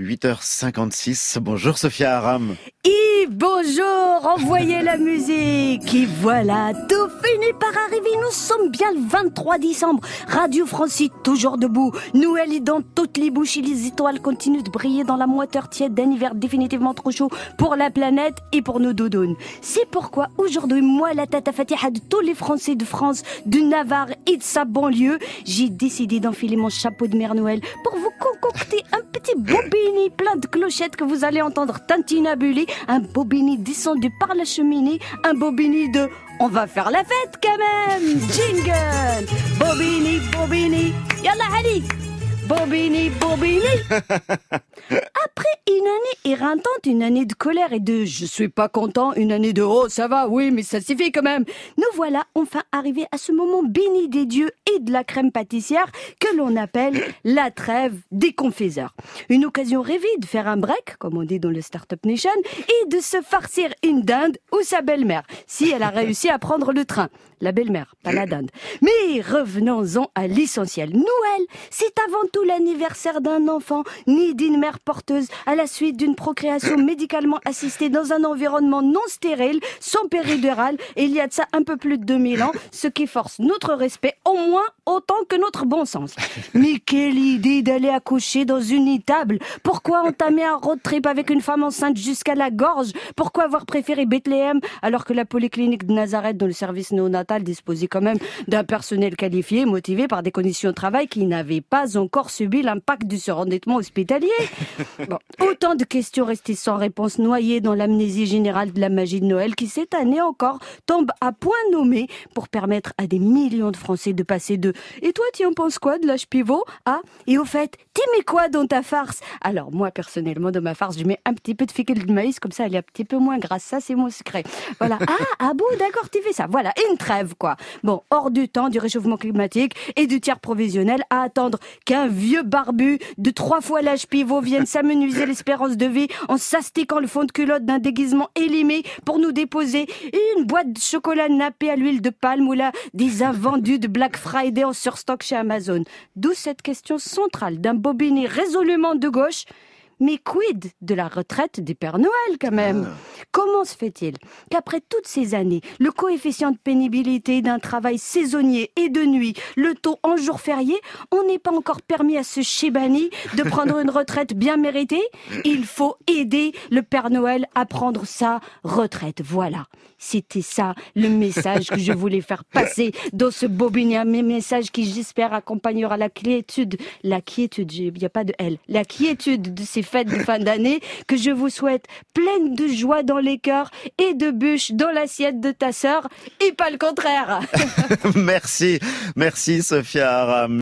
8h56. Bonjour Sophia Aram. Et bonjour, envoyez la musique. Et voilà, tout finit par arriver. Nous sommes bien le 23 décembre. Radio Francis toujours debout. Noël est dans toutes les bouches et les étoiles continuent de briller dans la moiteur tiède d'un hiver définitivement trop chaud pour la planète et pour nos doudounes. C'est pourquoi aujourd'hui, moi, la tata fatiha de tous les Français de France, de Navarre et de sa banlieue, j'ai décidé d'enfiler mon chapeau de Mère Noël pour vous concocter un petit bobini plein de clochettes que vous allez entendre tantinabuler, un bobini descendu par la cheminée, un bobini de on va faire la fête quand même. Jingle. Bobini, Bobini. Yalla Ali Bobini, Bobini. Après une année éreintante, une année de colère et de je suis pas content, une année de oh ça va, oui mais ça suffit quand même, nous voilà enfin arrivés à ce moment béni des dieux et de la crème pâtissière que l'on appelle la trêve des confiseurs. Une occasion rêvée de faire un break, comme on dit dans le Startup Nation, et de se farcir une dinde ou sa belle-mère, si elle a réussi à prendre le train. La belle-mère, pas la dinde. Mais revenons-en à l'essentiel. Noël, c'est avant tout l'anniversaire d'un enfant, ni d'une mère porteuse, à la suite d'une procréation médicalement assistée dans un environnement non stérile, sans péridurale, et il y a de ça un peu plus de 2000 ans, ce qui force notre respect au moins autant que notre bon sens. Mais quelle idée d'aller accoucher dans une étable. Pourquoi entamer un road trip avec une femme enceinte jusqu'à la gorge? Pourquoi avoir préféré Bethléem alors que la polyclinique de Nazareth dans le service néonatal disposait quand même d'un personnel qualifié, motivé par des conditions de travail qui n'avaient pas encore subi l'impact du surendettement hospitalier? Bon, Autant de questions restées sans réponse, noyées dans l'amnésie générale de la magie de Noël qui cette année encore tombe à point nommé pour permettre à des millions de Français de passer de et toi, tu en penses quoi de l'âge pivot? Ah, et au fait, t'aimais quoi dans ta farce? Alors, moi, personnellement, dans ma farce, je mets un petit peu de fécule de maïs, comme ça, elle est un petit peu moins grasse. Ça, c'est mon secret. Voilà. Ah, ah bon, d'accord, tu fais ça. Voilà, une trêve, quoi. Bon, hors du temps du réchauffement climatique et du tiers provisionnel à attendre qu'un vieux barbu de trois fois l'âge pivot vienne s'amenuiser l'espérance de vie en s'astiquant le fond de culotte d'un déguisement élimé pour nous déposer une boîte de chocolat nappé à l'huile de palme ou là des invendus de Black Friday en surstock chez Amazon. D'où cette question centrale d'un bobiné résolument de gauche mais quid de la retraite des Pères Noël quand même Comment se fait-il qu'après toutes ces années, le coefficient de pénibilité d'un travail saisonnier et de nuit, le taux en jour férié, on n'est pas encore permis à ce chébani de prendre une retraite bien méritée Il faut aider le Père Noël à prendre sa retraite. Voilà. C'était ça le message que je voulais faire passer dans ce bobinia, mes messages qui j'espère accompagnera la quiétude, la quiétude, il n'y a pas de L, la quiétude de ces fêtes de fin d'année que je vous souhaite pleine de joie dans les cœurs et de bûches dans l'assiette de ta sœur et pas le contraire. merci, merci Sophia Aram.